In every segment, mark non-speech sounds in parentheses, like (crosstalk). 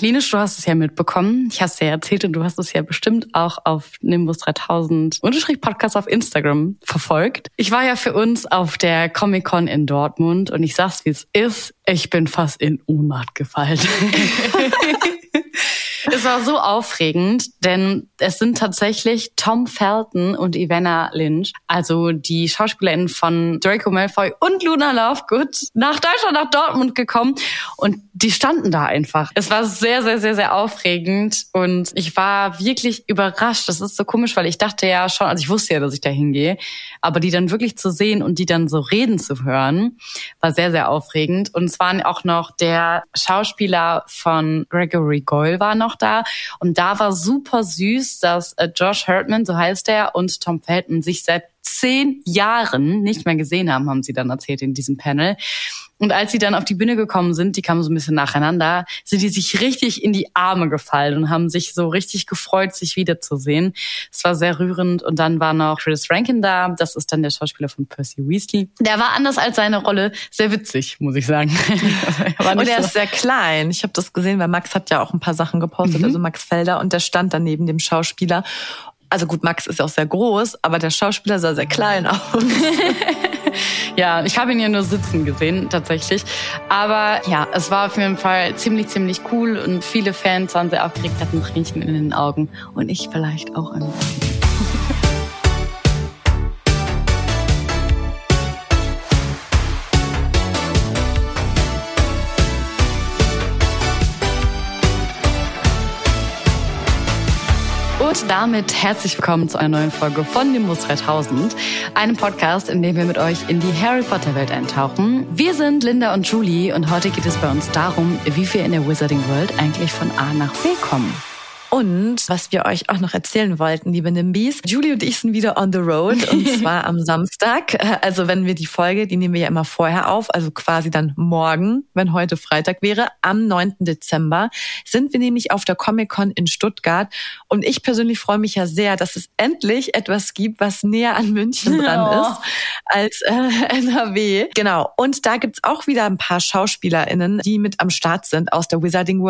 Klinisch, du hast es ja mitbekommen. Ich hast es ja erzählt und du hast es ja bestimmt auch auf Nimbus 3000 Unterstrich Podcast auf Instagram verfolgt. Ich war ja für uns auf der Comic Con in Dortmund und ich sag's wie es ist. Ich bin fast in Ohnmacht gefallen. (laughs) (laughs) Es war so aufregend, denn es sind tatsächlich Tom Felton und Ivana Lynch, also die SchauspielerInnen von Draco Malfoy und Luna Lovegood, nach Deutschland, nach Dortmund gekommen und die standen da einfach. Es war sehr, sehr, sehr, sehr aufregend und ich war wirklich überrascht. Das ist so komisch, weil ich dachte ja schon, also ich wusste ja, dass ich da hingehe, aber die dann wirklich zu sehen und die dann so reden zu hören, war sehr, sehr aufregend. Und es waren auch noch der Schauspieler von Gregory Goyle war noch da und da war super süß, dass äh, Josh Hurtman, so heißt er, und Tom Felton sich seit zehn Jahren nicht mehr gesehen haben, haben sie dann erzählt in diesem Panel. Und als sie dann auf die Bühne gekommen sind, die kamen so ein bisschen nacheinander, sind die sich richtig in die Arme gefallen und haben sich so richtig gefreut, sich wiederzusehen. Es war sehr rührend. Und dann war noch Chris Rankin da. Das ist dann der Schauspieler von Percy Weasley. Der war anders als seine Rolle sehr witzig, muss ich sagen. (laughs) und er ist sehr klein. Ich habe das gesehen, weil Max hat ja auch ein paar Sachen gepostet, mhm. also Max Felder. Und der stand dann neben dem Schauspieler. Also gut, Max ist auch sehr groß, aber der Schauspieler sah sehr klein (laughs) aus. (laughs) ja, ich habe ihn ja nur sitzen gesehen, tatsächlich. Aber ja, es war auf jeden Fall ziemlich, ziemlich cool und viele Fans waren sehr aufgeregt, hatten Tränchen in den Augen. Und ich vielleicht auch ein bisschen. Und damit herzlich willkommen zu einer neuen Folge von Nimbus 3000, einem Podcast, in dem wir mit euch in die Harry Potter Welt eintauchen. Wir sind Linda und Julie und heute geht es bei uns darum, wie wir in der Wizarding World eigentlich von A nach B kommen. Und was wir euch auch noch erzählen wollten, liebe Nimbys, Julie und ich sind wieder on the road und (laughs) zwar am Samstag. Also wenn wir die Folge, die nehmen wir ja immer vorher auf, also quasi dann morgen, wenn heute Freitag wäre, am 9. Dezember, sind wir nämlich auf der Comic-Con in Stuttgart. Und ich persönlich freue mich ja sehr, dass es endlich etwas gibt, was näher an München dran oh. ist als äh, (laughs) NRW. Genau. Und da gibt's auch wieder ein paar SchauspielerInnen, die mit am Start sind aus der Wizarding World.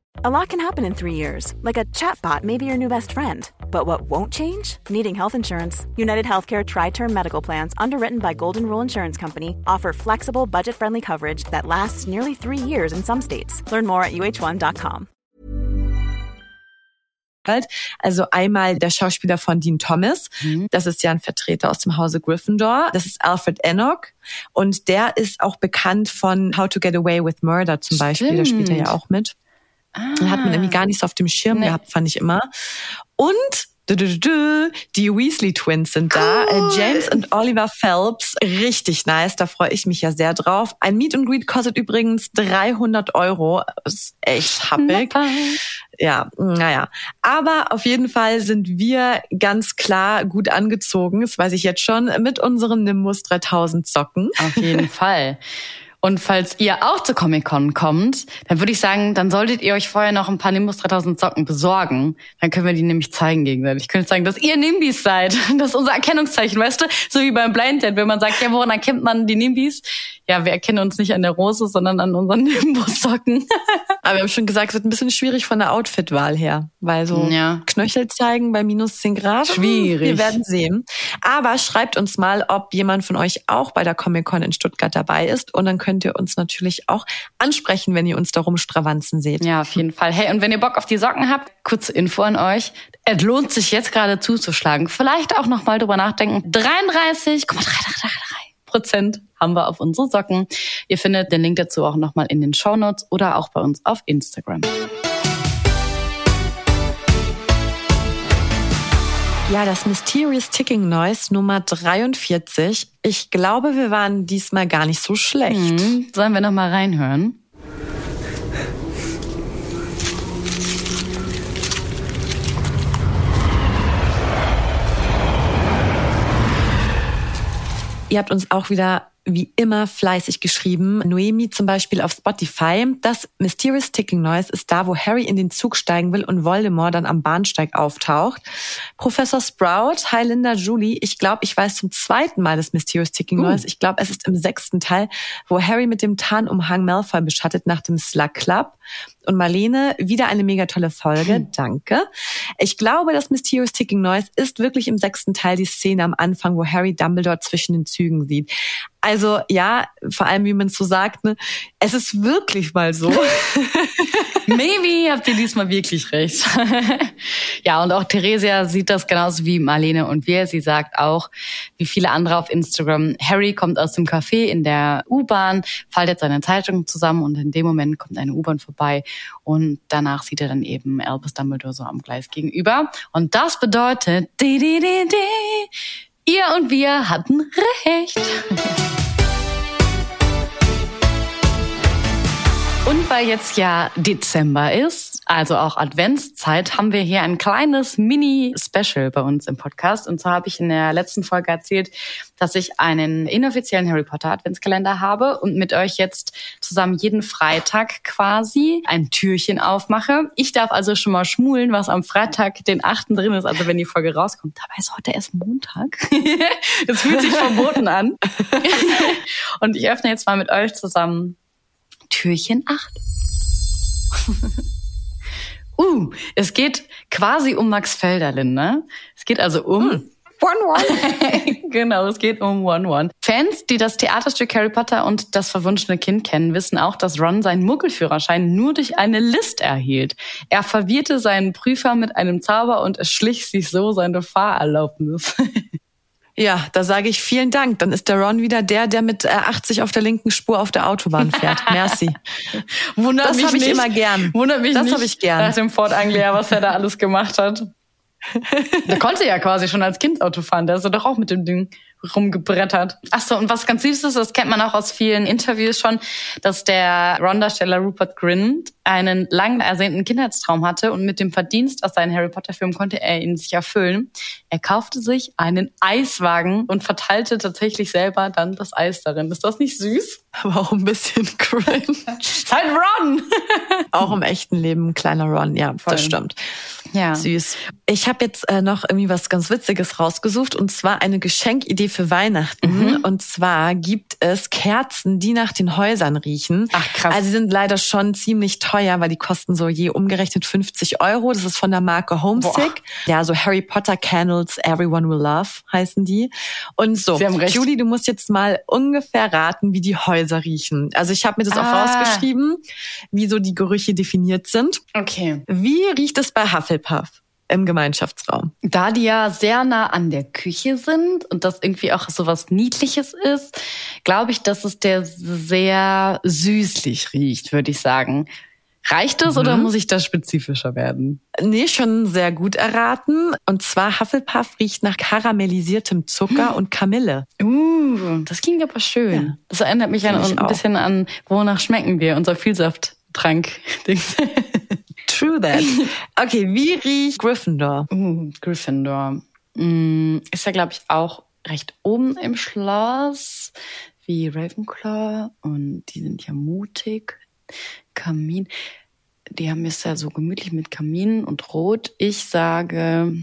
A lot can happen in three years, like a chatbot may be your new best friend. But what won't change? Needing health insurance. United Healthcare Tri Term Medical Plans, underwritten by Golden Rule Insurance Company, offer flexible, budget friendly coverage that lasts nearly three years in some states. Learn more at uh1.com. Also einmal der Schauspieler von Dean Thomas, mhm. das ist ja ein Vertreter aus dem Hause Gryffindor. Das ist Alfred Enoch und der ist auch bekannt von How to Get Away with Murder zum Stimmt. Beispiel. Da spielt er ja auch mit. Ah. Hat man irgendwie gar nicht so auf dem Schirm nee. gehabt, fand ich immer. Und die Weasley Twins sind da. Äh, cool. James und Oliver Phelps. Richtig nice. Da freue ich mich ja sehr drauf. Ein Meet and Greet kostet übrigens 300 Euro. Ist echt happig. Ja, naja. Aber auf jeden Fall sind wir ganz klar gut angezogen. Das weiß ich jetzt schon. Mit unseren Nimbus 3000 Socken. Auf jeden (laughs) Fall. Und falls ihr auch zur Comic-Con kommt, dann würde ich sagen, dann solltet ihr euch vorher noch ein paar Nimbus 3000 Socken besorgen. Dann können wir die nämlich zeigen gegenseitig. Ich könnte sagen, dass ihr Nimbis seid. (laughs) Das ist unser Erkennungszeichen, weißt du? So wie beim Blind Date, wenn man sagt, ja, woran erkennt man die Nimbis? Ja, wir erkennen uns nicht an der Rose, sondern an unseren (laughs) Nimbus-Socken. (laughs) Aber wir haben schon gesagt, es wird ein bisschen schwierig von der Outfit-Wahl her. Weil so ja. Knöchel zeigen bei minus 10 Grad. Schwierig. Wir werden sehen. Aber schreibt uns mal, ob jemand von euch auch bei der Comic-Con in Stuttgart dabei ist. Und dann könnt könnt ihr uns natürlich auch ansprechen, wenn ihr uns darum stravanzen seht. Ja, auf jeden Fall. Hey, und wenn ihr Bock auf die Socken habt, kurze Info an euch. Es lohnt sich jetzt gerade zuzuschlagen. Vielleicht auch noch mal drüber nachdenken. 33,333 Prozent haben wir auf unsere Socken. Ihr findet den Link dazu auch noch mal in den Show Notes oder auch bei uns auf Instagram. Ja, das Mysterious Ticking Noise Nummer 43. Ich glaube, wir waren diesmal gar nicht so schlecht. Mhm. Sollen wir noch mal reinhören? Ihr habt uns auch wieder wie immer fleißig geschrieben. Noemi zum Beispiel auf Spotify. Das Mysterious Ticking Noise ist da, wo Harry in den Zug steigen will und Voldemort dann am Bahnsteig auftaucht. Professor Sprout, hi Linda Julie. Ich glaube, ich weiß zum zweiten Mal das Mysterious Ticking uh. Noise. Ich glaube, es ist im sechsten Teil, wo Harry mit dem Tarnumhang Malfoy beschattet nach dem Slug Club. Und Marlene, wieder eine mega tolle Folge. Hm. Danke. Ich glaube, das Mysterious Ticking Noise ist wirklich im sechsten Teil die Szene am Anfang, wo Harry Dumbledore zwischen den Zügen sieht. Also ja, vor allem wie man es so sagt, ne, es ist wirklich mal so. (laughs) Maybe habt ihr diesmal wirklich recht. (laughs) ja, und auch Theresia sieht das genauso wie Marlene und wir. Sie sagt auch, wie viele andere auf Instagram, Harry kommt aus dem Café in der U-Bahn, faltet seine Zeitung zusammen und in dem Moment kommt eine U-Bahn vorbei und danach sieht er dann eben Albus Dumbledore so am Gleis gegenüber. Und das bedeutet, di, di, di, di, Ihr und wir hatten recht. Und weil jetzt ja Dezember ist, also auch Adventszeit, haben wir hier ein kleines Mini-Special bei uns im Podcast. Und zwar habe ich in der letzten Folge erzählt, dass ich einen inoffiziellen Harry Potter Adventskalender habe und mit euch jetzt zusammen jeden Freitag quasi ein Türchen aufmache. Ich darf also schon mal schmulen, was am Freitag, den 8. drin ist, also wenn die Folge rauskommt. Dabei ist heute erst Montag. (laughs) das fühlt sich verboten an. (laughs) und ich öffne jetzt mal mit euch zusammen Türchen 8. (laughs) uh, es geht quasi um Max Felderlin, ne? Es geht also um hm. One One. (laughs) genau, es geht um One One. Fans, die das Theaterstück Harry Potter und das verwunschene Kind kennen, wissen auch, dass Ron seinen Muggelführerschein nur durch eine List erhielt. Er verwirrte seinen Prüfer mit einem Zauber und erschlich sich so seine Fahrerlaubnis. (laughs) Ja, da sage ich vielen Dank. Dann ist der Ron wieder der, der mit 80 äh, auf der linken Spur auf der Autobahn fährt. (laughs) Merci. Wundert das habe ich immer gern. Wundert mich das habe ich gern. Nach dem Ford Anglia, was er da alles gemacht hat. (laughs) der konnte ja quasi schon als Kind Auto fahren. Der ist doch auch mit dem Ding rumgebrettert. Achso, und was ganz süß ist, das kennt man auch aus vielen Interviews schon, dass der Ron-Darsteller Rupert Grint einen lang ersehnten Kindheitstraum hatte und mit dem Verdienst aus seinen Harry Potter-Filmen konnte er ihn sich erfüllen. Er kaufte sich einen Eiswagen und verteilte tatsächlich selber dann das Eis darin. Ist das nicht süß? Aber auch ein bisschen (laughs) cringe. halt Ron! (laughs) auch im echten Leben ein kleiner Ron, ja, Voll. das stimmt. Ja. Süß. Ich habe jetzt äh, noch irgendwie was ganz Witziges rausgesucht und zwar eine Geschenkidee für Weihnachten. Mhm. Und zwar gibt es Kerzen, die nach den Häusern riechen. Ach krass. Also sie sind leider schon ziemlich teuer, weil die kosten so je umgerechnet 50 Euro. Das ist von der Marke Homesick. Boah. Ja, so Harry Potter Candles Everyone Will Love heißen die. Und so, Julie, du musst jetzt mal ungefähr raten, wie die Häuser riechen. Also ich habe mir das ah. auch rausgeschrieben, wie so die Gerüche definiert sind. Okay. Wie riecht es bei Hufflepuff? Im Gemeinschaftsraum. Da die ja sehr nah an der Küche sind und das irgendwie auch so was Niedliches ist, glaube ich, dass es der sehr süßlich riecht, würde ich sagen. Reicht es mhm. oder muss ich da spezifischer werden? Nee, schon sehr gut erraten. Und zwar Hufflepuff riecht nach karamellisiertem Zucker hm. und Kamille. Uh, das klingt aber schön. Ja. Das erinnert mich an, ein bisschen an, wonach schmecken wir, unser Vielsafttrank-Ding. (laughs) True that. (laughs) Okay, wie riecht Gryffindor? Uh, Gryffindor. Mm, ist ja, glaube ich, auch recht oben im Schloss wie Ravenclaw und die sind ja mutig. Kamin die haben es ja so gemütlich mit Kamin und Rot. Ich sage,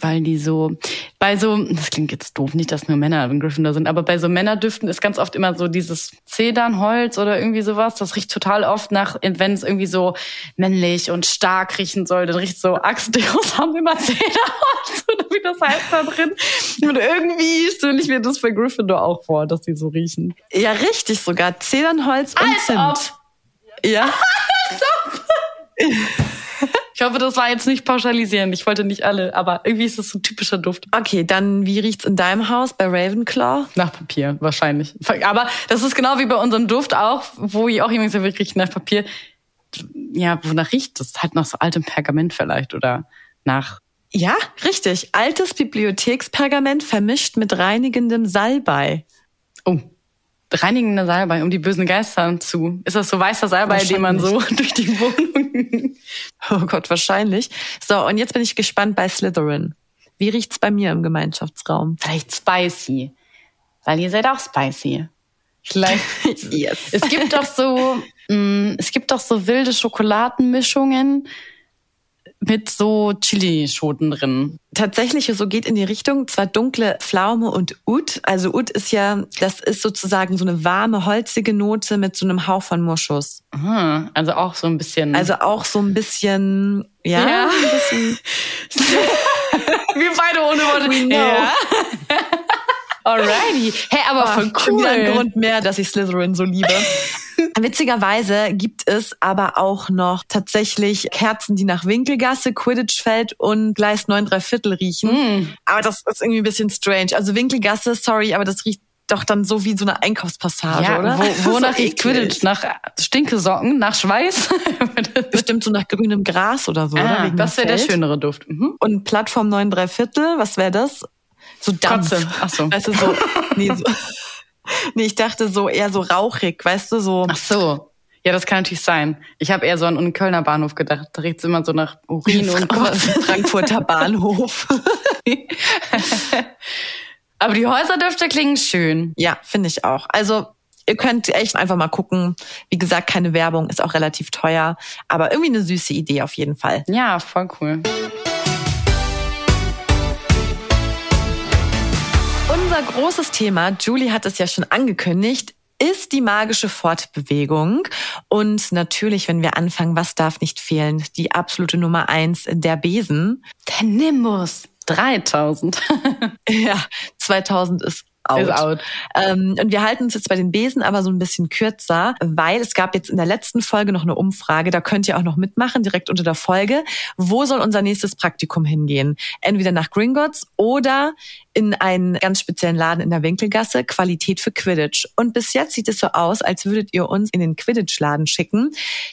weil die so, bei so, das klingt jetzt doof, nicht, dass nur Männer in Gryffindor sind, aber bei so Männerdüften ist ganz oft immer so dieses Zedernholz oder irgendwie sowas. Das riecht total oft nach, wenn es irgendwie so männlich und stark riechen soll, dann riecht so Axteos (laughs) haben immer Zedernholz (laughs) oder wie das heißt da drin. Und irgendwie stelle ich mir das bei Gryffindor auch vor, dass die so riechen. Ja, richtig sogar. Zedernholz und Zimt. Ob. Ja. (laughs) (laughs) Ich hoffe, das war jetzt nicht pauschalisierend. Ich wollte nicht alle, aber irgendwie ist das so ein typischer Duft. Okay, dann wie riecht's in deinem Haus bei Ravenclaw? Nach Papier, wahrscheinlich. Aber das ist genau wie bei unserem Duft auch, wo ich auch sagt, wir riechen nach Papier. Ja, wonach riecht das? Halt nach so altem Pergament vielleicht oder nach ja, richtig. Altes Bibliothekspergament vermischt mit reinigendem Salbei. Oh, reinigende Salbei, um die bösen Geister zu. Ist das so weißer Salbei, den man so (laughs) durch die Wohnung. oh Gott, wahrscheinlich. So, und jetzt bin ich gespannt bei Slytherin. Wie riecht's bei mir im Gemeinschaftsraum? Vielleicht spicy. Weil ihr seid auch spicy. Vielleicht. (laughs) yes. Es gibt doch so, mh, es gibt doch so wilde Schokoladenmischungen mit so Chilischoten drin. Tatsächlich, so geht in die Richtung, zwar dunkle Pflaume und Ud. Also Ud ist ja, das ist sozusagen so eine warme, holzige Note mit so einem Hauch von Moschus. Aha, also auch so ein bisschen. Also auch so ein bisschen, ja, Ja. ein bisschen. (laughs) wir beide ohne Worte. We know. Ja. Alrighty. Hey, aber voll Schon cool. wieder ein Grund mehr, dass ich Slytherin so liebe. (laughs) Witzigerweise gibt es aber auch noch tatsächlich Kerzen, die nach Winkelgasse, Quidditch-Feld und Gleis 9 3 Viertel riechen. Mm. Aber das ist irgendwie ein bisschen strange. Also Winkelgasse, sorry, aber das riecht doch dann so wie so eine Einkaufspassage, ja, oder? wo, (laughs) wonach riecht. Quidditch? Nach Stinkesocken? Nach Schweiß? (laughs) Bestimmt so nach grünem Gras oder so, oder? ah, Wegen das wäre der schönere Duft. Mhm. Und Plattform 9 3 Viertel, was wäre das? So Dampf. Kotze. Ach so. Weißt du, so, nee, so, (laughs) nee, ich dachte so eher so rauchig, weißt du, so. Ach so. Ja, das kann natürlich sein. Ich habe eher so an einen Kölner Bahnhof gedacht. Da riecht's immer so nach Urin und. Frankfurter (laughs) Bahnhof. (laughs) Aber die Häuserdüfte klingen schön. ja, finde ich auch. Also ihr könnt echt einfach mal gucken. Wie gesagt, keine Werbung, ist auch relativ teuer, aber irgendwie eine süße Idee auf jeden Fall. Ja, voll cool. Unser großes Thema, Julie hat es ja schon angekündigt, ist die magische Fortbewegung. Und natürlich, wenn wir anfangen, was darf nicht fehlen? Die absolute Nummer eins, der Besen. Der Nimbus. 3000. (laughs) Ja, 2000 ist out. Ist out. Ähm, und wir halten uns jetzt bei den Besen aber so ein bisschen kürzer, weil es gab jetzt in der letzten Folge noch eine Umfrage, da könnt ihr auch noch mitmachen, direkt unter der Folge. Wo soll unser nächstes Praktikum hingehen? Entweder nach Gringotts oder in einen ganz speziellen Laden in der Winkelgasse, Qualität für Quidditch. Und bis jetzt sieht es so aus, als würdet ihr uns in den Quidditch-Laden schicken.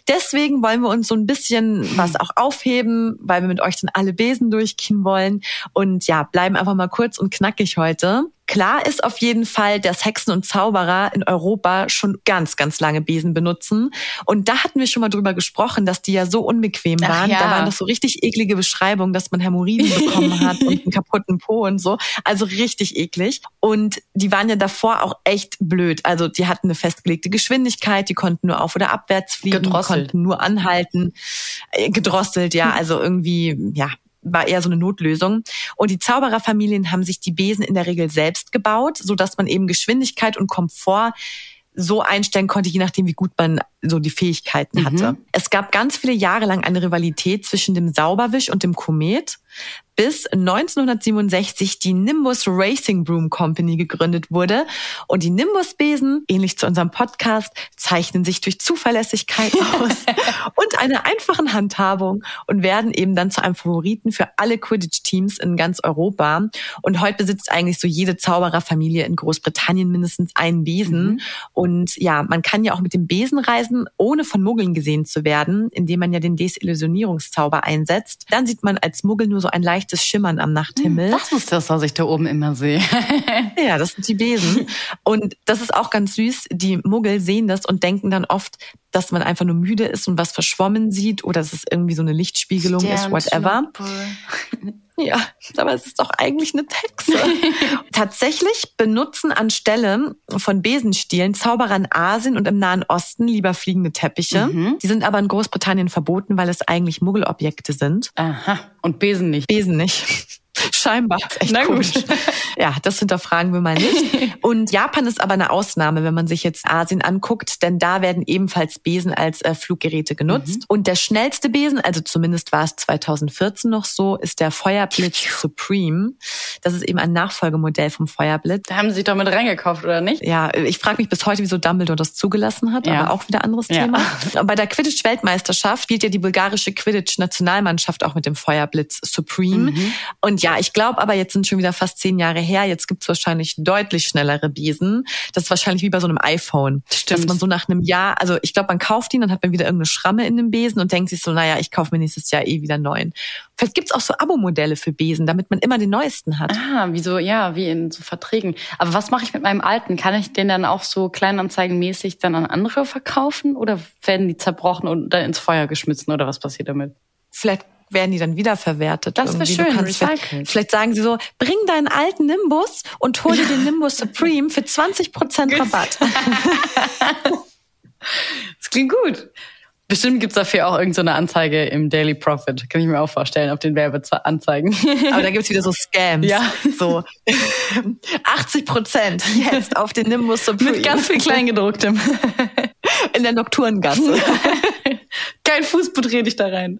Deswegen wollen wir uns so ein bisschen was auch aufheben, weil wir mit euch dann alle Besen durchgehen wollen. Und ja, bleiben einfach mal kurz und knackig heute. Klar ist auf jeden Fall, dass Hexen und Zauberer in Europa schon ganz, ganz lange Besen benutzen. Und da hatten wir schon mal drüber gesprochen, dass die ja so unbequem waren. ja. Da waren doch so richtig eklige Beschreibungen, dass man Hämorrhoiden (laughs) bekommen hat und einen kaputten Po und so. Also richtig eklig. Und die waren ja davor auch echt blöd. Also die hatten eine festgelegte Geschwindigkeit, die konnten nur auf oder abwärts fliegen, Gedrosselt. konnten nur anhalten. Äh, Gedrosselt, ja. (laughs) Also irgendwie, ja, war eher so eine Notlösung. Und die Zaubererfamilien haben sich die Besen in der Regel selbst gebaut, so dass man eben Geschwindigkeit und Komfort so einstellen konnte, je nachdem, wie gut man so die Fähigkeiten hatte. Es gab ganz viele Jahre lang eine Rivalität zwischen dem Sauberwisch und dem Komet, bis 1967 die Nimbus Racing Broom Company gegründet wurde. Und die Nimbus-Besen, ähnlich zu unserem Podcast, zeichnen sich durch Zuverlässigkeit (laughs) aus und einer einfachen Handhabung und werden eben dann zu einem Favoriten für alle Quidditch-Teams in ganz Europa. Und heute besitzt eigentlich so jede Zaubererfamilie in Großbritannien mindestens einen Besen. Und ja, man kann ja auch mit dem Besen reisen, ohne von Muggeln gesehen zu werden, indem man ja den Desillusionierungszauber einsetzt. Dann sieht man als Muggel nur so ein leichtes Schimmern am Nachthimmel. Das ist das, was ich da oben immer sehe. (laughs) Ja, das sind die Besen. Und das ist auch ganz süß. Die Muggel sehen das und denken dann oft, dass man einfach nur müde ist und was verschwommen sieht oder dass es irgendwie so eine Lichtspiegelung ist, whatever. (laughs) Ja, aber es ist doch eigentlich eine Hexe. (laughs) Tatsächlich benutzen anstelle von Besenstielen Zauberer in Asien und im Nahen Osten lieber fliegende Teppiche. Mhm. Die sind aber in Großbritannien verboten, weil es eigentlich Muggelobjekte sind. Aha. Und Besen nicht. Besen nicht. Scheinbar. Echt Na gut. komisch. Ja, das hinterfragen wir mal nicht. (laughs) Und Japan ist aber eine Ausnahme, wenn man sich jetzt Asien anguckt, denn da werden ebenfalls Besen als äh, Fluggeräte genutzt. Mhm. Und der schnellste Besen, also zumindest war es 2014 noch so, ist der Feuerblitz Supreme. Das ist eben ein Nachfolgemodell vom Feuerblitz. Da haben sie sich doch mit reingekauft, oder nicht? Ja, ich frage mich bis heute, wieso Dumbledore das zugelassen hat, Ja. aber auch wieder anderes Ja. Thema. (laughs) Bei der Quidditch-Weltmeisterschaft spielt ja die bulgarische Quidditch-Nationalmannschaft auch mit dem Feuerblitz Supreme. Mhm. Und ja, ich glaube aber, jetzt sind schon wieder fast zehn Jahre her, jetzt gibt's wahrscheinlich deutlich schnellere Besen. Das ist wahrscheinlich wie bei so einem iPhone. Stimmt. Dass man so nach einem Jahr, also ich glaube, man kauft ihn, dann hat man wieder irgendeine Schramme in dem Besen und denkt sich so, naja, ich kaufe mir nächstes Jahr eh wieder neuen. Vielleicht gibt's auch so Abo-Modelle für Besen, damit man immer den neuesten hat. Ah, wie so, ja, wie in so Verträgen. Aber was mache ich mit meinem alten? Kann ich den dann auch so kleinanzeigenmäßig dann an andere verkaufen? Oder werden die zerbrochen und dann ins Feuer geschmissen? Oder was passiert damit? Vielleicht werden die dann wiederverwertet. Das wäre schön. Vielleicht, vielleicht, sagen sie so, bring deinen alten Nimbus und hol dir den Nimbus Supreme für 20% Rabatt. (laughs) das klingt gut. Bestimmt gibt's dafür auch irgendeine so Anzeige im Daily Profit. Kann ich mir auch vorstellen, auf den Werbeanzeigen. (laughs) Aber da gibt's wieder so Scams. Ja. So (laughs) 80 Prozent jetzt auf den Nimbus Supreme. Mit ganz viel Kleingedrucktem. (laughs) In der Nocturngasse. Kein Fußboot rede ich da rein.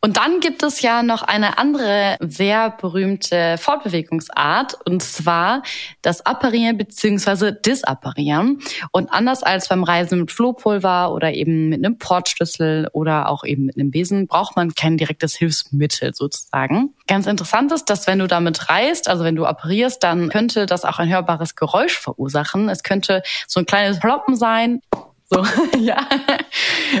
Und dann gibt es ja noch eine andere sehr berühmte Fortbewegungsart, und zwar das Apparieren bzw. Disapparieren. Und anders als beim Reisen mit Flohpulver oder eben mit einem Portschlüssel oder auch eben mit einem Besen, braucht man kein direktes Hilfsmittel sozusagen. Ganz interessant ist, dass wenn du damit reist, also wenn du apparierst, dann könnte das auch ein hörbares Geräusch verursachen. Es könnte so ein kleines Ploppen sein so, (laughs) ja.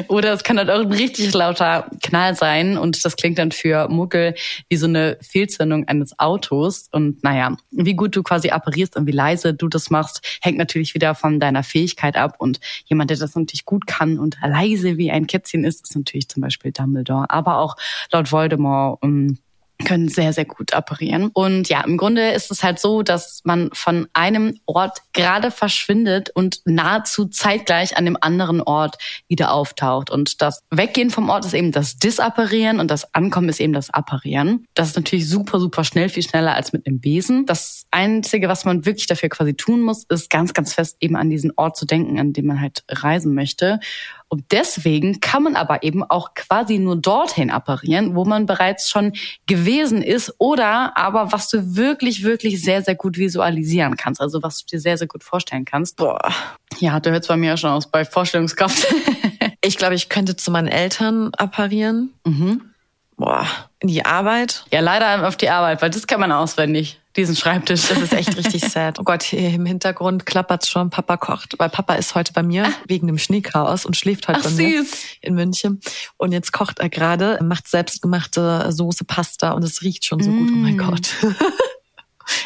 Oder es kann halt auch ein richtig lauter Knall sein und das klingt dann für Muckel wie so eine Fehlzündung eines Autos. Und naja, wie gut du quasi apparierst und wie leise du das machst, hängt natürlich wieder von deiner Fähigkeit ab. Und jemand, der das natürlich gut kann und leise wie ein Kätzchen ist, ist natürlich zum Beispiel Dumbledore. Aber auch laut Voldemort um können sehr, sehr gut apparieren. Und ja, im Grunde ist es halt so, dass man von einem Ort gerade verschwindet und nahezu zeitgleich an dem anderen Ort wieder auftaucht. Und das Weggehen vom Ort ist eben das Disapparieren und das Ankommen ist eben das Apparieren. Das ist natürlich super, super schnell, viel schneller als mit einem Besen. Das Einzige, was man wirklich dafür quasi tun muss, ist ganz, ganz fest eben an diesen Ort zu denken, an dem man halt reisen möchte. Und deswegen kann man aber eben auch quasi nur dorthin apparieren, wo man bereits schon gewesen ist oder aber was du wirklich, wirklich sehr, sehr gut visualisieren kannst. Also was du dir sehr, sehr gut vorstellen kannst. Boah. Ja, da hört es bei mir ja schon aus bei Vorstellungskraft. ich glaube, ich könnte zu meinen Eltern apparieren. Mhm. Boah, in die Arbeit. Ja, leider auf die Arbeit, weil das kann man auswendig diesen Schreibtisch. Das ist echt richtig (laughs) sad. Oh Gott, hier im Hintergrund klappert schon, Papa kocht. Weil Papa ist heute bei mir wegen dem Schneechaos und schläft heute Ach, bei mir in München. Und jetzt kocht er gerade, macht selbstgemachte Soße Pasta und es riecht schon so gut. Oh mein Mm. Gott. (laughs)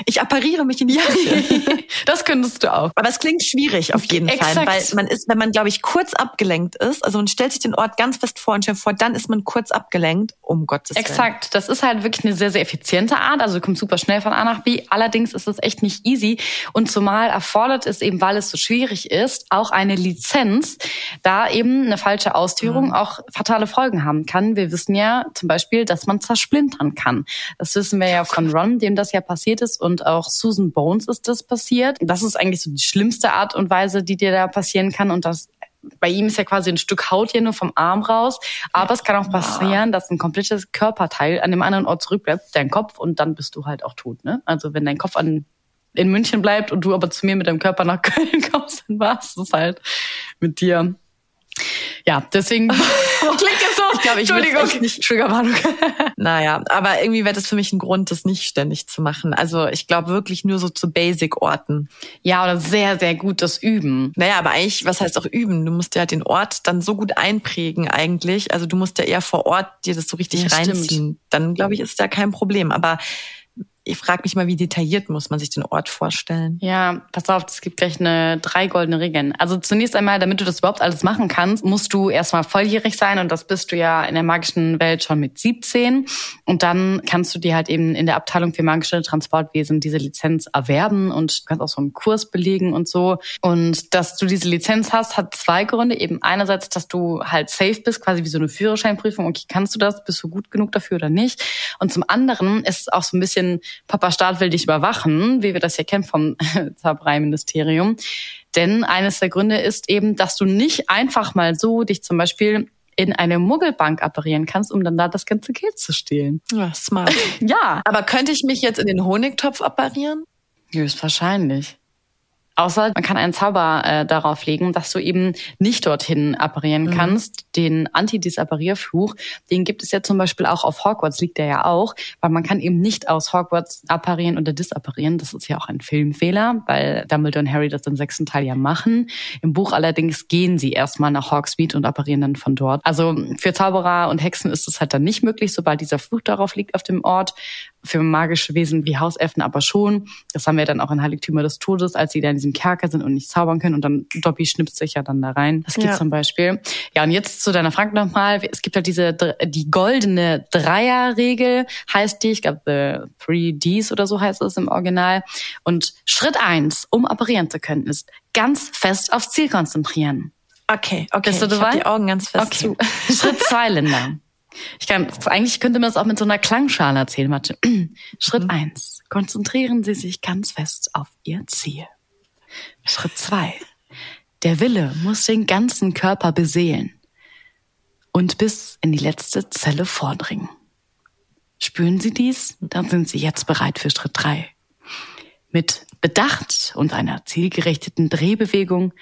Ich appariere mich in die Küche. (laughs) das könntest du auch. Aber es klingt schwierig auf jeden Exakt. Fall, weil man ist, wenn man, glaube ich, kurz abgelenkt ist, also man stellt sich den Ort ganz fest vor und stellt vor, dann ist man kurz abgelenkt, um Gottes Willen. Exakt. Das ist halt wirklich eine sehr, sehr effiziente Art. Also du kommst super schnell von A nach B. Allerdings ist es echt nicht easy. Und zumal erfordert es eben, weil es so schwierig ist, auch eine Lizenz, da eben eine falsche Ausführung auch fatale Folgen haben kann. Wir wissen ja zum Beispiel, dass man zersplintern kann. Das wissen wir ja von Ron, dem das ja passiert ist. Und auch Susan Bones ist das passiert. Das ist eigentlich so die schlimmste Art und Weise, die dir da passieren kann. Und das bei ihm ist ja quasi ein Stück Haut hier nur vom Arm raus. Aber es kann auch passieren, dass ein komplettes Körperteil an dem anderen Ort zurückbleibt, dein Kopf, und dann bist du halt auch tot. Ne? Also wenn dein Kopf an, in München bleibt und du aber zu mir mit deinem Körper nach (laughs) Köln kommst, dann war es halt mit dir. Ja, deswegen (laughs) (laughs) klingt. Ich glaube, ich echt nicht- Triggerwarnung. (laughs) Naja, aber irgendwie wäre das für mich ein Grund, das nicht ständig zu machen. Also ich glaube wirklich nur so zu Basic-Orten. Ja, oder sehr, sehr gut das Üben. Naja, aber eigentlich, was heißt auch üben? Du musst ja halt den Ort dann so gut einprägen eigentlich. Also du musst ja eher vor Ort dir das so richtig Ja, stimmt. reinziehen. Dann, glaube ich, ist ja kein Problem. Aber ich frage mich mal, wie detailliert muss man sich den Ort vorstellen? Ja, pass auf, es gibt gleich eine drei goldene Regeln. Also zunächst einmal, damit du das überhaupt alles machen kannst, musst du erstmal volljährig sein und das bist du ja in der magischen Welt schon mit 17. Und dann kannst du dir halt eben in der Abteilung für magische Transportwesen diese Lizenz erwerben und kannst auch so einen Kurs belegen und so. Und dass du diese Lizenz hast, hat zwei Gründe. Eben einerseits, dass du halt safe bist, quasi wie so eine Führerscheinprüfung. Okay, kannst du das? Bist du gut genug dafür oder nicht? Und zum anderen ist es auch so ein bisschen, Papa Staat will dich überwachen, wie wir das ja kennen vom (laughs) Zaubereiministerium. Denn eines der Gründe ist eben, dass du nicht einfach mal so dich zum Beispiel in eine Muggelbank apparieren kannst, um dann da das ganze Geld zu stehlen. Ja, smart. (laughs) Ja, aber könnte ich mich jetzt in den Honigtopf apparieren? höchstwahrscheinlich. Außer man kann einen Zauber äh, darauf legen, dass du eben nicht dorthin apparieren mhm. kannst. Den Anti-Disapparierfluch, den gibt es ja zum Beispiel auch auf Hogwarts, liegt der ja auch, weil man kann eben nicht aus Hogwarts apparieren oder disapparieren. Das ist ja auch ein Filmfehler, weil Dumbledore und Harry das im sechsten Teil ja machen. Im Buch allerdings gehen sie erstmal nach Hogsmeade und apparieren dann von dort. Also für Zauberer und Hexen ist es halt dann nicht möglich, sobald dieser Fluch darauf liegt auf dem Ort für magische Wesen wie Hauselfen aber schon. Das haben wir dann auch in Heiligtümer des Todes, als sie da in diesem Kerker sind und nicht zaubern können und dann Dobby schnipst sich ja dann da rein. Das geht ja. zum Beispiel. Ja, und jetzt zu deiner Frage nochmal. Es gibt halt diese, die goldene Dreierregel heißt die. Ich glaube, the Three Ds oder so heißt es im Original. Und Schritt eins, um operieren zu können, ist ganz fest aufs Ziel konzentrieren. Okay, okay. Bist du dabei? Ich die Augen ganz fest okay. zu. (laughs) Schritt zwei, Linda. Ich kann, eigentlich könnte man das auch mit so einer Klangschale erzählen. Warte. (clears throat) Schritt mhm. eins: Konzentrieren Sie sich ganz fest auf Ihr Ziel. Schritt zwei: Der Wille muss den ganzen Körper beseelen und bis in die letzte Zelle vordringen. Spüren Sie dies? Dann sind Sie jetzt bereit für Schritt drei. Mit Bedacht und einer zielgerichteten Drehbewegung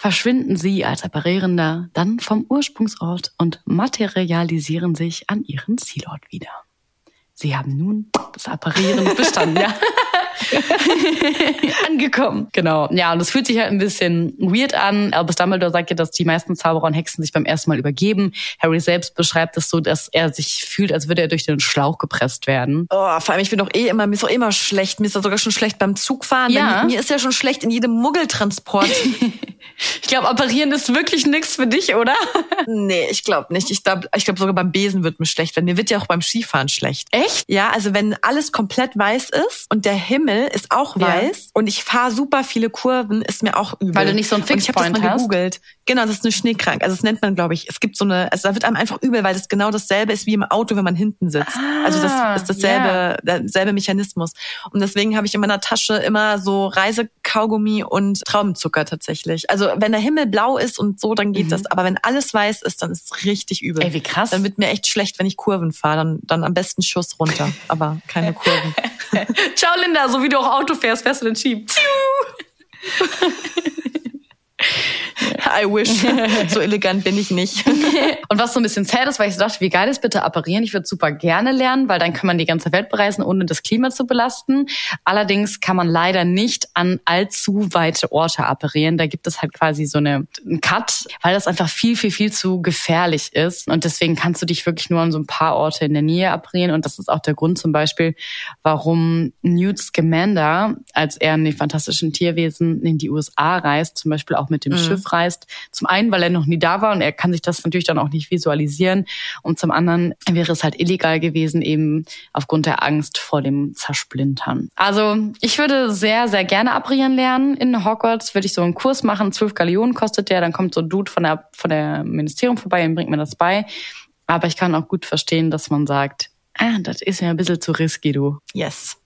verschwinden sie als Apparierender dann vom Ursprungsort und materialisieren sich an ihren Zielort wieder. Sie haben nun das Apparieren bestanden, ja. (laughs) (laughs) Angekommen. Genau. Ja, und es fühlt sich halt ein bisschen weird an. Albus Dumbledore sagt ja, dass die meisten Zauberer und Hexen sich beim ersten Mal übergeben. Harry selbst beschreibt es so, dass er sich fühlt, als würde er durch den Schlauch gepresst werden. Oh, vor allem, ich bin doch eh immer, mir ist doch immer schlecht. Mir ist doch sogar schon schlecht beim Zugfahren. Ja. Mir ist ja schon schlecht in jedem Muggeltransport. (laughs) ich glaube, apparieren ist wirklich nichts für dich, oder? (laughs) nee, ich glaube nicht. Ich glaube ich glaub, sogar beim Besen wird mir schlecht, weil mir wird ja auch beim Skifahren schlecht. Echt? Ja, also wenn alles komplett weiß ist und der Himmel ist auch weiß ja. und ich fahre super viele Kurven, ist mir auch übel. Weil du nicht so ein Fixpoint hast. Ich habe das mal gegoogelt. Genau, das ist eine Schneekrank. Also das nennt man, glaube ich. Es gibt so eine, also da wird einem einfach übel, weil das genau dasselbe ist wie im Auto, wenn man hinten sitzt. Ah, also das ist dasselbe, yeah. derselbe Mechanismus. Und deswegen habe ich in meiner Tasche immer so Reisekaugummi und Traubenzucker tatsächlich. Also wenn der Himmel blau ist und so, dann geht mhm. das. Aber wenn alles weiß ist, dann ist es richtig übel. Ey, wie krass. Dann wird mir echt schlecht, wenn ich Kurven fahre. Dann, dann am besten Schuss runter, aber keine (laughs) Kurven. Ciao Linda, so wie du auch Auto fährst, fährst du den Jeep. (laughs) I wish. (laughs) So elegant bin ich nicht. (laughs) Und was so ein bisschen sad ist, weil ich so dachte, wie geil ist bitte apparieren? Ich würde super gerne lernen, weil dann kann man die ganze Welt bereisen, ohne das Klima zu belasten. Allerdings kann man leider nicht an allzu weite Orte apparieren. Da gibt es halt quasi so eine, einen Cut, weil das einfach viel, viel, viel zu gefährlich ist. Und deswegen kannst du dich wirklich nur an so ein paar Orte in der Nähe apparieren. Und das ist auch der Grund zum Beispiel, warum Newt Scamander, als er in die fantastischen Tierwesen in die USA reist, zum Beispiel auch mit dem mhm. Schiff reist. Zum einen, weil er noch nie da war und er kann sich das natürlich dann auch nicht visualisieren. Und zum anderen wäre es halt illegal gewesen, eben aufgrund der Angst vor dem Zersplintern. Also ich würde sehr, sehr gerne abrieren lernen. In Hogwarts würde ich so einen Kurs machen. Zwölf Gallionen kostet der. Dann kommt so ein Dude von der, von der Ministerium vorbei und bringt mir das bei. Aber ich kann auch gut verstehen, dass man sagt, ah, das ist ja ein bisschen zu risky, du. Yes.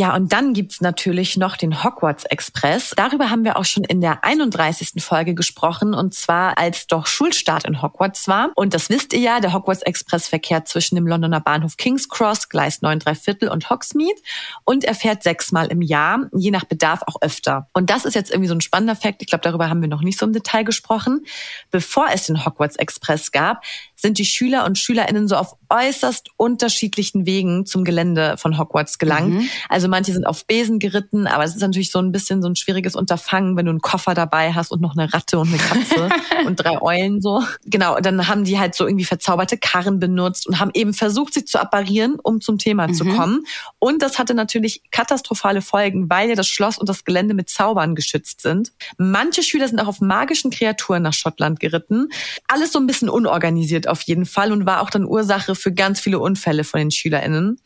Ja, und dann gibt's natürlich noch den Hogwarts Express. Darüber haben wir auch schon in der 31. Folge gesprochen, und zwar als doch Schulstart in Hogwarts war. Und das wisst ihr ja, der Hogwarts Express verkehrt zwischen dem Londoner Bahnhof King's Cross, Gleis 9 3 Viertel und Hogsmeade. Und er fährt sechsmal im Jahr, je nach Bedarf auch öfter. Und das ist jetzt irgendwie so ein spannender Fakt. Ich glaube, darüber haben wir noch nicht so im Detail gesprochen. Bevor es den Hogwarts Express gab, sind die Schüler und Schülerinnen so auf äußerst unterschiedlichen Wegen zum Gelände von Hogwarts gelangt. Mhm. Also manche sind auf Besen geritten, aber es ist natürlich so ein bisschen so ein schwieriges Unterfangen, wenn du einen Koffer dabei hast und noch eine Ratte und eine Katze (laughs) und drei Eulen so. Genau, dann haben die halt so irgendwie verzauberte Karren benutzt und haben eben versucht, sich zu apparieren, um zum Thema mhm. zu kommen. Und das hatte natürlich katastrophale Folgen, weil ja das Schloss und das Gelände mit Zaubern geschützt sind. Manche Schüler sind auch auf magischen Kreaturen nach Schottland geritten. Alles so ein bisschen unorganisiert auf jeden Fall und war auch dann Ursache für ganz viele Unfälle von den SchülerInnen.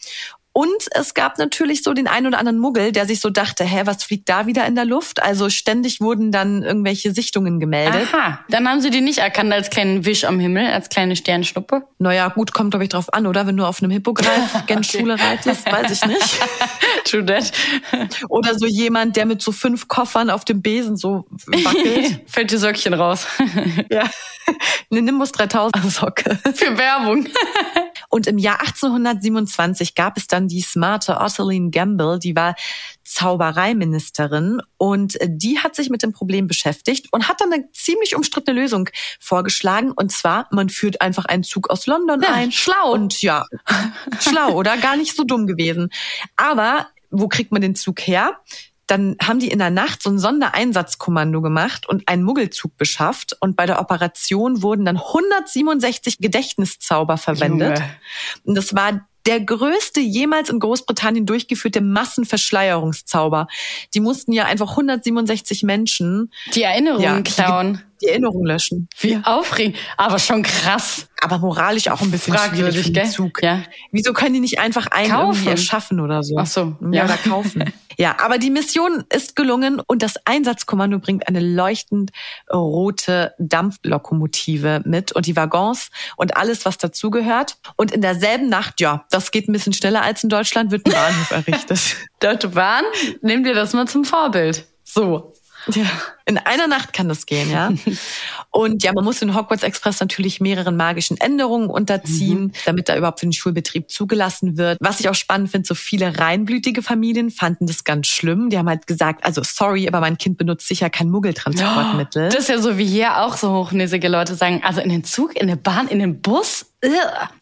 Und es gab natürlich so den einen oder anderen Muggel, der sich so dachte, hä, was fliegt da wieder in der Luft? Also ständig wurden dann irgendwelche Sichtungen gemeldet. Aha, dann haben sie die nicht erkannt als kleinen Wisch am Himmel, als kleine Sternschnuppe? Naja, gut, kommt glaube ich drauf an, oder? Wenn du auf einem Hippogreif (laughs) gen. Schule reitest, weiß ich nicht. (laughs) True that. Oder so jemand, der mit so fünf Koffern auf dem Besen so wackelt. (laughs) Fällt die Söckchen raus. ja. Eine Nimbus 3000 Socke. Für Werbung. Und im Jahr 1827 gab es dann die smarte Ottiline Gamble, die war Zaubereiministerin und die hat sich mit dem Problem beschäftigt und hat dann eine ziemlich umstrittene Lösung vorgeschlagen. Und zwar, man führt einfach einen Zug aus London Ja, ein. schlau. Und ja, schlau, oder? Gar nicht so dumm gewesen. Aber wo kriegt man den Zug her? Dann haben die in der Nacht so ein Sondereinsatzkommando gemacht und einen Muggelzug beschafft. Und bei der Operation wurden dann 167 Gedächtniszauber verwendet. Junge. Und das war der größte jemals in Großbritannien durchgeführte Massenverschleierungszauber. Die mussten ja einfach 167 Menschen Die Erinnerungen Ja, die- klauen. die Erinnerung löschen. Wie aufregend. Aber schon krass. Aber moralisch auch ein bisschen Fragwürdig, gell? Zug. Ja. Wieso können die nicht einfach einen Kaufen. irgendwie erschaffen oder so? Ach so, Ja, ja. oder kaufen. (laughs) ja, aber die Mission ist gelungen und das Einsatzkommando bringt eine leuchtend rote Dampflokomotive mit und die Waggons und alles, was dazugehört. Und in derselben Nacht, ja, das geht ein bisschen schneller als in Deutschland, wird ein Bahnhof (laughs) errichtet. Deutsche Bahn, nimm dir das mal zum Vorbild. So. Ja, in einer Nacht kann das gehen, ja. (laughs) Und ja, man muss den Hogwarts Express natürlich mehreren magischen Änderungen unterziehen, damit er überhaupt für den Schulbetrieb zugelassen wird. Was ich auch spannend finde, so viele reinblütige Familien fanden das ganz schlimm. Die haben halt gesagt, also sorry, aber mein Kind benutzt sicher kein Muggeltransportmittel. Das ist ja so wie hier auch so hochnäsige Leute sagen, also in den Zug, in der Bahn, in den Bus,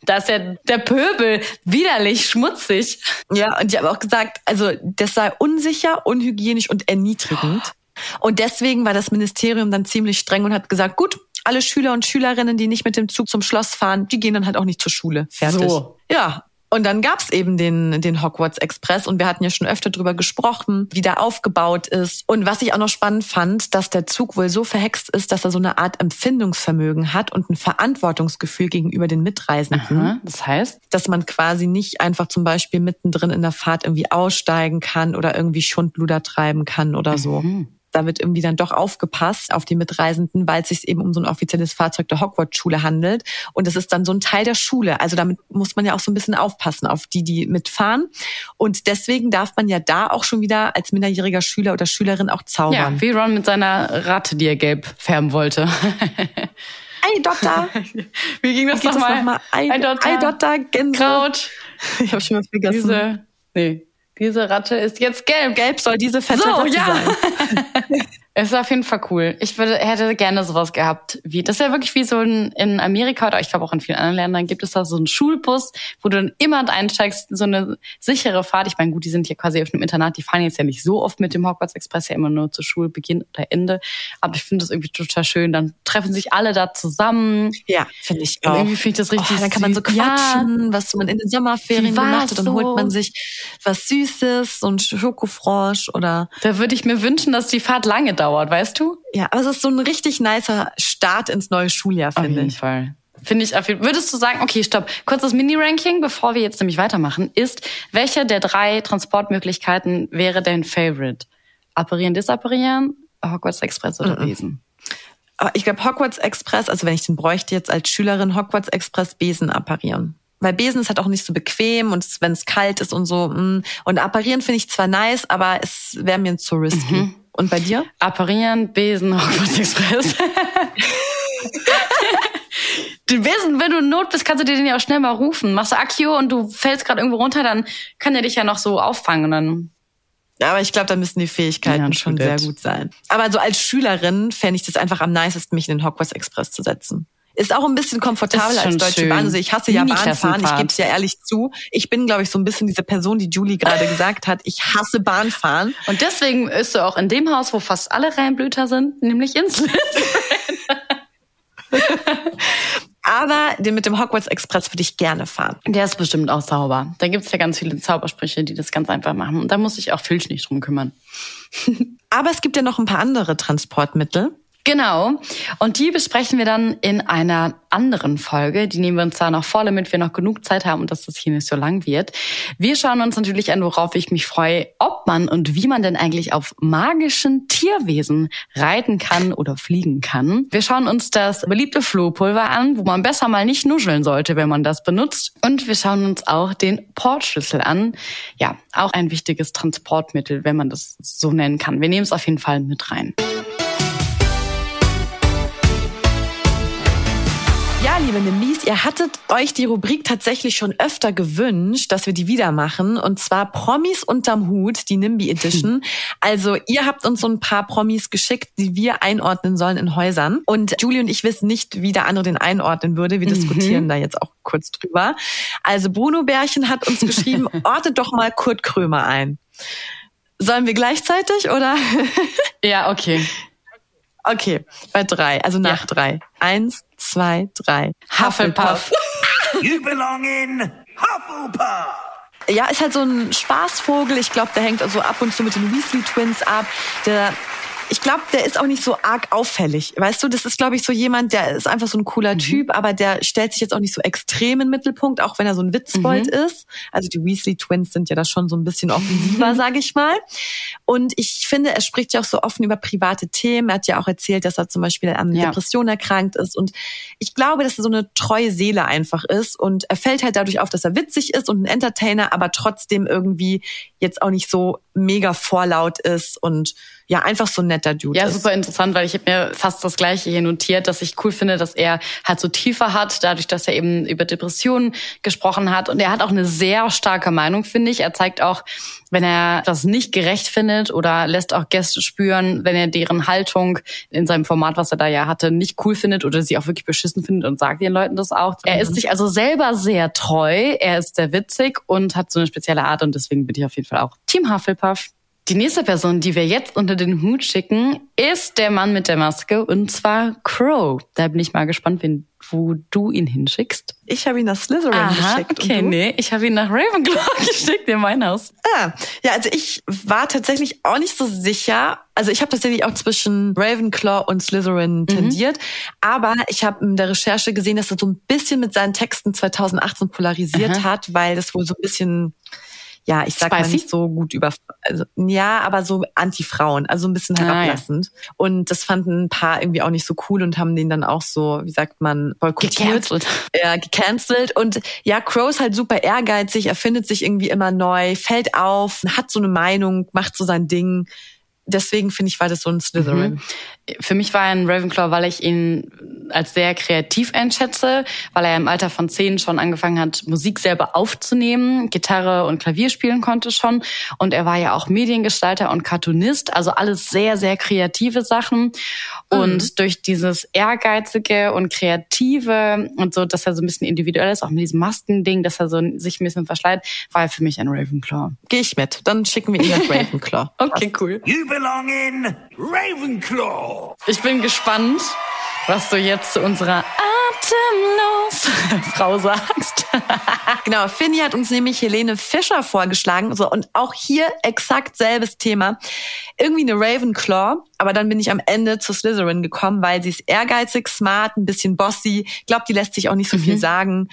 da ist ja der Pöbel widerlich, schmutzig. Ja, und die haben auch gesagt, also das sei unsicher, unhygienisch und erniedrigend. Und deswegen war das Ministerium dann ziemlich streng und hat gesagt, gut, alle Schüler und Schülerinnen, die nicht mit dem Zug zum Schloss fahren, die gehen dann halt auch nicht zur Schule. Fertig. So. Ja. Und dann gab's eben den, den Hogwarts Express und wir hatten ja schon öfter drüber gesprochen, wie der aufgebaut ist. Und was ich auch noch spannend fand, dass der Zug wohl so verhext ist, dass er so eine Art Empfindungsvermögen hat und ein Verantwortungsgefühl gegenüber den Mitreisenden Aha, das heißt, dass man quasi nicht einfach zum Beispiel mittendrin in der Fahrt irgendwie aussteigen kann oder irgendwie Schundluder treiben kann oder so. Da wird irgendwie dann doch aufgepasst auf die Mitreisenden, weil es sich eben um so ein offizielles Fahrzeug der Hogwarts-Schule handelt. Und es ist dann so ein Teil der Schule. Also damit muss man ja auch so ein bisschen aufpassen auf die, die mitfahren. Und deswegen darf man ja da auch schon wieder als minderjähriger Schüler oder Schülerin auch zaubern. ja, wie Ron mit seiner Ratte, die er gelb färben wollte. (laughs) Ei, Dotter! wie ging das nochmal? Ei, Ei, Dotter. Ei, Dotter, Gänse. Kraut. Ich habe schon mal vergessen. Diese, nee, diese Ratte ist jetzt gelb. Gelb soll diese fette So, Ratte ja. sein. (laughs) Es ist auf jeden Fall cool. Ich würde, hätte gerne sowas gehabt. Wie, das ist ja wirklich wie so ein, in Amerika oder ich glaube auch in vielen anderen Ländern gibt es da so einen Schulbus, wo du dann immer einsteigst, so eine sichere Fahrt. Ich meine, gut, die sind hier quasi auf einem Internat, die fahren jetzt ja nicht so oft mit dem Hogwarts Express, ja immer nur zu Schulbeginn oder Ende. Aber ich finde das irgendwie total schön. Dann treffen sich alle da zusammen. Ja, finde ich Und auch. irgendwie finde ich das richtig oh, dann kann man so süß. Ja. quatschen, was man in den Sommerferien gemacht hat. Dann so? holt man sich was Süßes, so ein Schokofrosch oder Da würde ich mir wünschen, dass die Fahrt lange dauert, weißt du? ja, aber es ist so ein richtig nicer Start ins neue Schuljahr, Auf finde jeden ich. Fall. Finde ich auf jeden Würdest du sagen, okay, stopp, kurzes Mini-Ranking, bevor wir jetzt nämlich weitermachen, ist, welche der drei Transportmöglichkeiten wäre dein Favorite? Apparieren, disapparieren, Hogwarts Express oder Besen? Aber ich glaube Hogwarts Express, also wenn ich den bräuchte jetzt als Schülerin, Hogwarts Express Besen apparieren. Weil Besen ist halt auch nicht so bequem und wenn es kalt ist und so. mm. Und apparieren finde ich zwar nice, aber es wäre mir zu risky. Mhm. Und bei dir? Apparieren, Besen, Hogwarts Express. Den Besen, wenn du in Not bist, kannst du dir den ja auch schnell mal rufen. Machst du Akio und du fällst gerade irgendwo runter, dann kann der dich ja noch so auffangen und dann Ja, aber ich glaube, da müssen die Fähigkeiten Ja, schon sehr gut sein. Aber so als Schülerin fände ich das einfach am nicesten, mich in den Hogwarts Express zu setzen. Ist auch ein bisschen komfortabler als Deutsche schön. Bahn. Also ich hasse ja Bahnfahren, ich gebe es ja ehrlich zu. Ich bin, glaube ich, so ein bisschen diese Person, die Julie gerade (laughs) gesagt hat. Ich hasse Bahnfahren. Und deswegen ist du auch in dem Haus, wo fast alle Reinblüter sind, nämlich in Slytherin. (laughs) Aber den mit dem Hogwarts Express würde ich gerne fahren. Der ist bestimmt auch sauber. Da gibt's ja ganz viele Zaubersprüche, die das ganz einfach machen. Und da muss sich auch Filch nicht drum kümmern. (laughs) Aber es gibt ja noch ein paar andere Transportmittel. Genau. Und die besprechen wir dann in einer anderen Folge. Die nehmen wir uns da noch vor, damit wir noch genug Zeit haben und dass das hier nicht so lang wird. Wir schauen uns natürlich an, worauf ich mich freue, ob man und wie man denn eigentlich auf magischen Tierwesen reiten kann oder fliegen kann. Wir schauen uns das beliebte Flohpulver an, wo man besser mal nicht nuscheln sollte, wenn man das benutzt. Und wir schauen uns auch den Portschlüssel an. Ja, auch ein wichtiges Transportmittel, wenn man das so nennen kann. Wir nehmen es auf jeden Fall mit rein. Ja, liebe Nimbis, ihr hattet euch die Rubrik tatsächlich schon öfter gewünscht, dass wir die wieder machen. Und zwar Promis unterm Hut, die Nimbi Edition. Also ihr habt uns so ein paar Promis geschickt, die wir einordnen sollen in Häusern. Und Julie und ich wissen nicht, wie der andere den einordnen würde. Wir diskutieren da jetzt auch kurz drüber. Also Bruno Bärchen hat uns geschrieben, (laughs) ortet doch mal Kurt Krömer ein. Sollen wir gleichzeitig oder? Ja, okay. Okay, bei drei, also nach drei. Eins, zwei, drei. Hufflepuff. (laughs) You belong in Hufflepuff. Ja, ist halt so ein Spaßvogel. Ich glaube, der hängt so ab und zu mit den Weasley Twins ab. Der ich glaube, der ist auch nicht so arg auffällig. Weißt du, das ist, glaube ich, so jemand, der ist einfach so ein cooler Typ, aber der stellt sich jetzt auch nicht so extrem in Mittelpunkt, auch wenn er so ein Witzbold ist. Also die Weasley Twins sind ja da schon so ein bisschen offensiver, (laughs) sage ich mal. Und ich finde, er spricht ja auch so offen über private Themen. Er hat ja auch erzählt, dass er zum Beispiel an Ja. Depression erkrankt ist. Und ich glaube, dass er so eine treue Seele einfach ist. Und er fällt halt dadurch auf, dass er witzig ist und ein Entertainer, aber trotzdem irgendwie jetzt auch nicht so mega vorlaut ist und ja, einfach so ein netter Dude Ja, ist. super interessant, weil ich habe mir fast das Gleiche hier notiert, dass ich cool finde, dass er halt so tiefer hat, dadurch, dass er eben über Depressionen gesprochen hat. Und er hat auch eine sehr starke Meinung, finde ich. Er zeigt auch, wenn er das nicht gerecht findet oder lässt auch Gäste spüren, wenn er deren Haltung in seinem Format, was er da ja hatte, nicht cool findet oder sie auch wirklich beschissen findet und sagt den Leuten das auch. Er ist sich also selber sehr treu, er ist sehr witzig und hat so eine spezielle Art und deswegen bin ich auf jeden Fall auch Team Hufflepuff. Die nächste Person, die wir jetzt unter den Hut schicken, ist der Mann mit der Maske und zwar Crow. Da bin ich mal gespannt, wen, wo du ihn hinschickst. Ich habe ihn nach Slytherin Aha, geschickt. okay, nee, ich habe ihn nach Ravenclaw (laughs) geschickt in mein Haus. Ah, ja, also ich war tatsächlich auch nicht so sicher. Also ich habe tatsächlich auch zwischen Ravenclaw und Mhm. Slytherin tendiert. Aber ich habe in der Recherche gesehen, dass er so ein bisschen mit seinen Texten 2018 polarisiert hat, weil das wohl so ein bisschen, ja, ich sag mal Spicy? nicht so gut über, also, ja, aber so anti-Frauen, also ein bisschen Ah, ja. herablassend. Und das fanden ein paar irgendwie auch nicht so cool und haben den dann auch so, wie sagt man, boykottiert. Gecancelt. Ja, gecancelt. Und ja, Crow ist halt super ehrgeizig, er findet sich irgendwie immer neu, fällt auf, hat so eine Meinung, macht so sein Ding. Deswegen finde ich, war das so ein Slytherin. Für mich war er ein Ravenclaw, weil ich ihn als sehr kreativ einschätze, weil er im Alter von zehn schon angefangen hat, Musik selber aufzunehmen, Gitarre und Klavier spielen konnte schon. Und er war ja auch Mediengestalter und Cartoonist, also alles sehr, sehr kreative Sachen. Und durch dieses Ehrgeizige und Kreative und so, dass er so ein bisschen individuell ist, auch mit diesem Maskending, dass er so sich ein bisschen verschleiert, war er für mich ein Ravenclaw. Gehe ich mit. Dann schicken wir ihn nach (laughs) Ravenclaw. Okay, cool. You belong in Ravenclaw. Ich bin gespannt, was du jetzt zu unserer atemlos (laughs) Frau sagst. (laughs) Genau, Finny hat uns nämlich Helene Fischer vorgeschlagen. So, und auch hier exakt selbes Thema. Irgendwie eine Ravenclaw, aber dann bin ich am Ende zu Slytherin gekommen, weil sie ist ehrgeizig, smart, ein bisschen bossy. Ich glaube, die lässt sich auch nicht so viel sagen.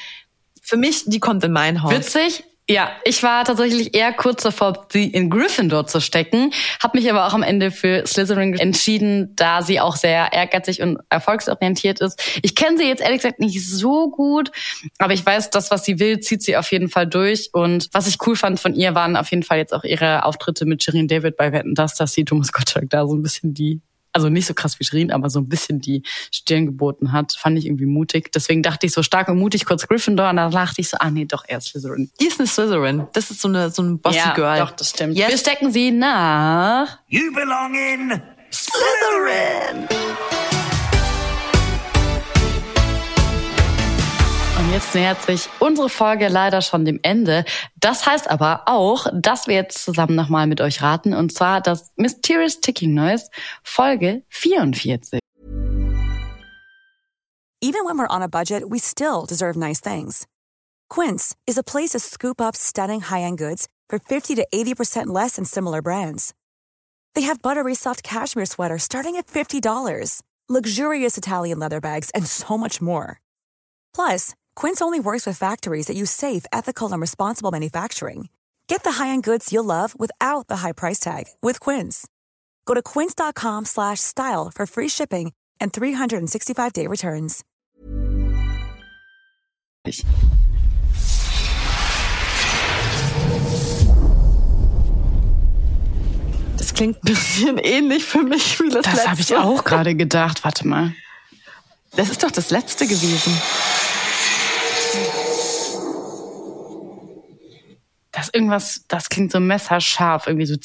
Für mich, die kommt in mein Haus. Witzig. Ja, ich war tatsächlich eher kurz davor, sie in Gryffindor zu stecken, habe mich aber auch am Ende für Slytherin entschieden, da sie auch sehr ehrgeizig und erfolgsorientiert ist. Ich kenne sie jetzt ehrlich gesagt nicht so gut, aber ich weiß, das, was sie will, zieht sie auf jeden Fall durch. Und was ich cool fand von ihr, waren auf jeden Fall jetzt auch ihre Auftritte mit Shirin David bei Wetten, dass, dass sie Thomas Gottschalk da so ein bisschen die also nicht so krass wie Shirin, aber so ein bisschen die Stirn geboten hat, fand ich irgendwie mutig. Deswegen dachte ich so stark und mutig kurz Gryffindor und dann dachte ich so, ah nee, doch eher Slytherin. Die ist eine Slytherin. Das ist so eine so ein bossy ja, Girl. doch, das stimmt. Yes. Wir stecken sie nach. You belong in Slytherin. Jetzt nähert sich unsere Folge leider schon dem Ende. Das heißt aber auch, dass wir jetzt zusammen nochmal mit euch raten, und zwar das Mysterious Ticking Noise Folge 44. Even when we're on a budget, we still deserve nice things. Quince is a place to scoop up stunning high-end goods for 50 to 80% less than similar brands. They have buttery soft cashmere sweaters starting at $50, luxurious Italian leather bags, and so much more. Plus, Quince only works with factories that use safe, ethical, and responsible manufacturing. Get the high-end goods you'll love without the high price tag with Quince. Go to quince.com slash style for free shipping and 365-day returns. Das klingt ein bisschen ähnlich für mich wie das, Das letzte. habe ich auch gerade gedacht. Warte mal. Das ist doch das letzte gewesen. Das irgendwas, das klingt so messerscharf, irgendwie so.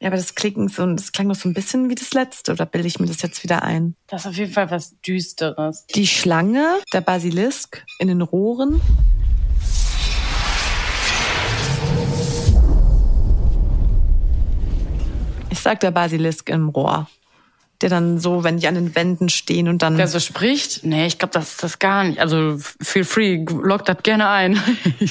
Ja, aber das klingt so, das klang doch so ein bisschen wie das letzte, oder bilde ich mir das jetzt wieder ein? Das ist auf jeden Fall was Düsteres. Die Schlange, der Basilisk in den Rohren. Ich sag der Basilisk im Rohr. Der dann so, wenn die an den Wänden stehen und dann. Der so spricht? Nee, ich glaube, das ist das gar nicht. Also feel free, log das gerne ein.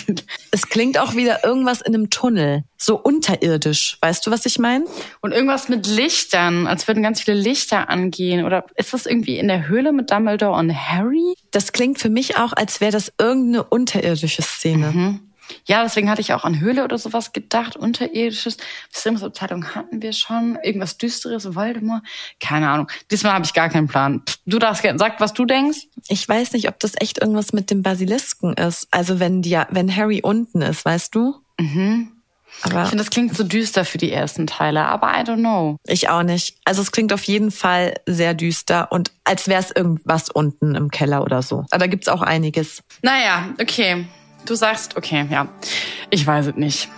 (laughs) es klingt auch wieder irgendwas in einem Tunnel. So unterirdisch. Weißt du, was ich meine? Und irgendwas mit Lichtern, als würden ganz viele Lichter angehen. Oder ist das irgendwie in der Höhle mit Dumbledore und Harry? Das klingt für mich auch, als wäre das irgendeine unterirdische Szene. Mhm. Ja, deswegen hatte ich auch an Höhle oder sowas gedacht, unterirdisches. Versicherungsabteilung hatten wir schon, irgendwas Düsteres, Voldemort, keine Ahnung. Diesmal habe ich gar keinen Plan. Du darfst gerne, sag, was du denkst. Ich weiß nicht, ob das echt irgendwas mit dem Basilisken ist. Also wenn die, wenn Harry unten ist, weißt du? Mhm. Aber ich finde, das klingt so düster für die ersten Teile, aber I don't know. Ich auch nicht. Also es klingt auf jeden Fall sehr düster und als wäre es irgendwas unten im Keller oder so. Aber da gibt's auch einiges. Naja, okay. Du sagst, okay, ja. Ich weiß es nicht.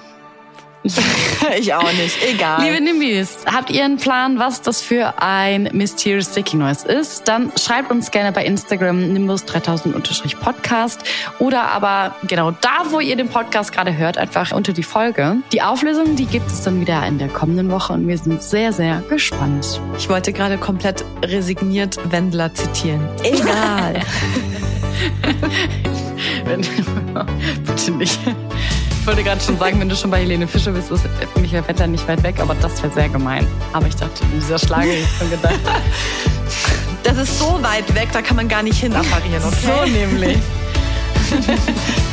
(laughs) ich auch nicht. Egal. Liebe Nimbis, habt ihr einen Plan, was das für ein Mysterious Sticky Noise ist? Dann schreibt uns gerne bei Instagram nimbus3000-podcast oder aber genau da, wo ihr den Podcast gerade hört, einfach unter die Folge. Die Auflösung, die gibt es dann wieder in der kommenden Woche und wir sind sehr, sehr gespannt. Ich wollte gerade komplett resigniert Wendler zitieren. Egal. (laughs) wenn, (laughs) bitte nicht. Ich wollte gerade schon sagen, wenn du schon bei Helene Fischer bist, ist Michael Wetter nicht weit weg, aber das wäre sehr gemein. Aber ich dachte, in dieser Schlage ich schon gedacht. Das ist so weit weg, da kann man gar nicht hin (laughs) apparieren, okay? So nämlich. (laughs)